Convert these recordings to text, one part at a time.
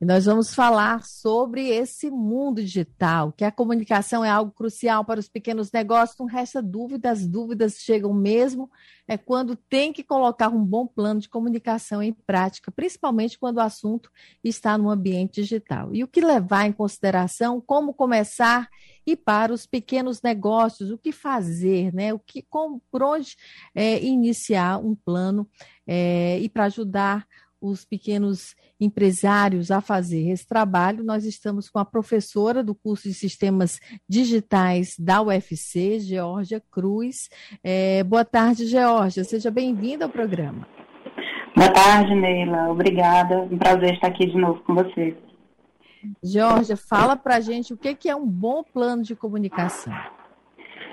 E nós vamos falar sobre esse mundo digital, que a comunicação é algo crucial para os pequenos negócios. Não resta dúvida, as dúvidas chegam mesmo é quando tem que colocar um bom plano de comunicação em prática, principalmente quando o assunto está no ambiente digital. E o que levar em consideração, como começar e para os pequenos negócios, o que fazer, né? O que, por onde é, iniciar um plano é, e para ajudar os pequenos empresários a fazer esse trabalho, nós estamos com a professora do curso de Sistemas Digitais da UFC, Georgia Cruz. É, boa tarde, Georgia. Seja bem-vinda ao programa. Boa tarde, Neila. Obrigada. Um prazer estar aqui de novo com você. Georgia, fala para a gente o que é um bom plano de comunicação.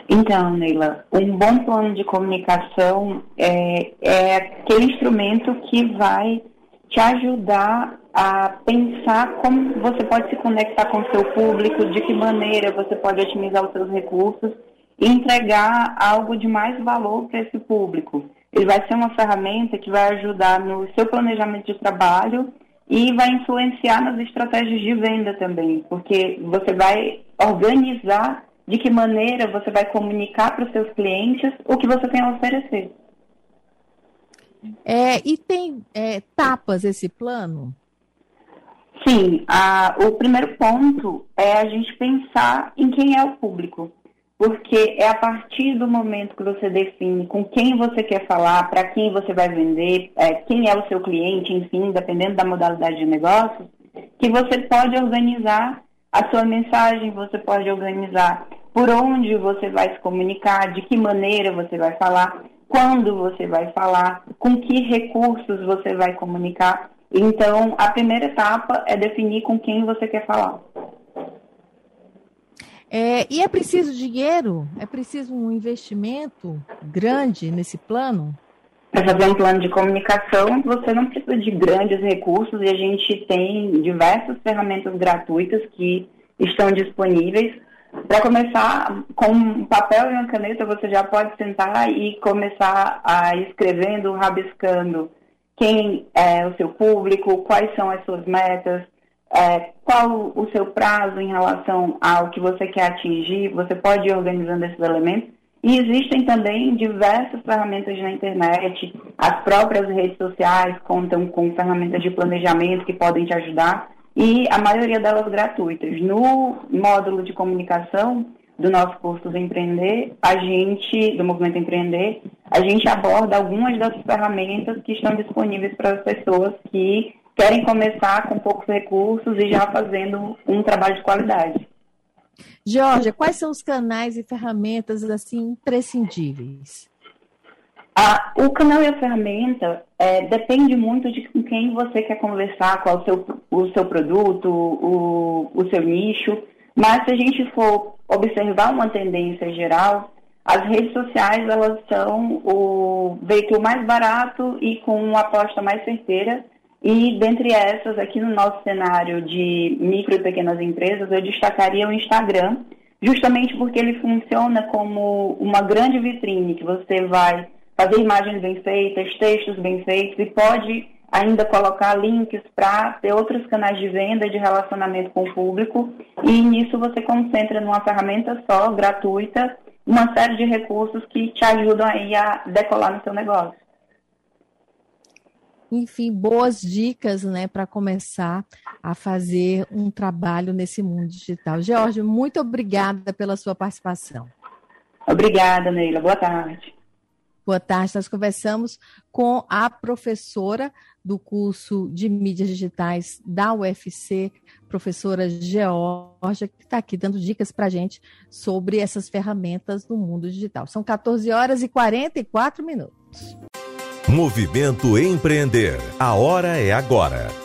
Então, Neila, um bom plano de comunicação é, é aquele instrumento que vai te ajudar a pensar como você pode se conectar com o seu público, de que maneira você pode otimizar os seus recursos e entregar algo de mais valor para esse público. Ele vai ser uma ferramenta que vai ajudar no seu planejamento de trabalho e vai influenciar nas estratégias de venda também, porque você vai organizar de que maneira você vai comunicar para os seus clientes o que você tem a oferecer. É, e tem é, tapas esse plano? Sim, a, o primeiro ponto é a gente pensar em quem é o público. Porque é a partir do momento que você define com quem você quer falar, para quem você vai vender, é, quem é o seu cliente, enfim, dependendo da modalidade de negócio, que você pode organizar a sua mensagem, você pode organizar por onde você vai se comunicar, de que maneira você vai falar quando você vai falar, com que recursos você vai comunicar. Então, a primeira etapa é definir com quem você quer falar. É, e é preciso dinheiro? É preciso um investimento grande nesse plano? Para fazer um plano de comunicação, você não precisa de grandes recursos e a gente tem diversas ferramentas gratuitas que estão disponíveis para começar, com um papel e uma caneta, você já pode sentar e começar a escrevendo, rabiscando quem é o seu público, quais são as suas metas, é, qual o seu prazo em relação ao que você quer atingir. Você pode ir organizando esses elementos. E existem também diversas ferramentas na internet, as próprias redes sociais contam com ferramentas de planejamento que podem te ajudar e a maioria delas gratuitas. No módulo de comunicação do nosso curso do Empreender, a gente, do Movimento Empreender, a gente aborda algumas das ferramentas que estão disponíveis para as pessoas que querem começar com poucos recursos e já fazendo um trabalho de qualidade. Georgia, quais são os canais e ferramentas assim imprescindíveis? A, o canal e a ferramenta é, depende muito de com quem você quer conversar, qual o seu, o seu produto, o, o seu nicho. Mas se a gente for observar uma tendência geral, as redes sociais elas são o veículo mais barato e com uma aposta mais certeira. E dentre essas, aqui no nosso cenário de micro e pequenas empresas, eu destacaria o Instagram, justamente porque ele funciona como uma grande vitrine que você vai fazer imagens bem feitas, textos bem feitos e pode ainda colocar links para ter outros canais de venda, de relacionamento com o público e nisso você concentra numa ferramenta só, gratuita, uma série de recursos que te ajudam aí a decolar no seu negócio. Enfim, boas dicas, né, para começar a fazer um trabalho nesse mundo digital. Jorge, muito obrigada pela sua participação. Obrigada, Neila. Boa tarde. Boa tarde. Nós conversamos com a professora do curso de mídias digitais da UFC, professora Georgia, que está aqui dando dicas para a gente sobre essas ferramentas no mundo digital. São 14 horas e 44 minutos. Movimento Empreender. A hora é agora.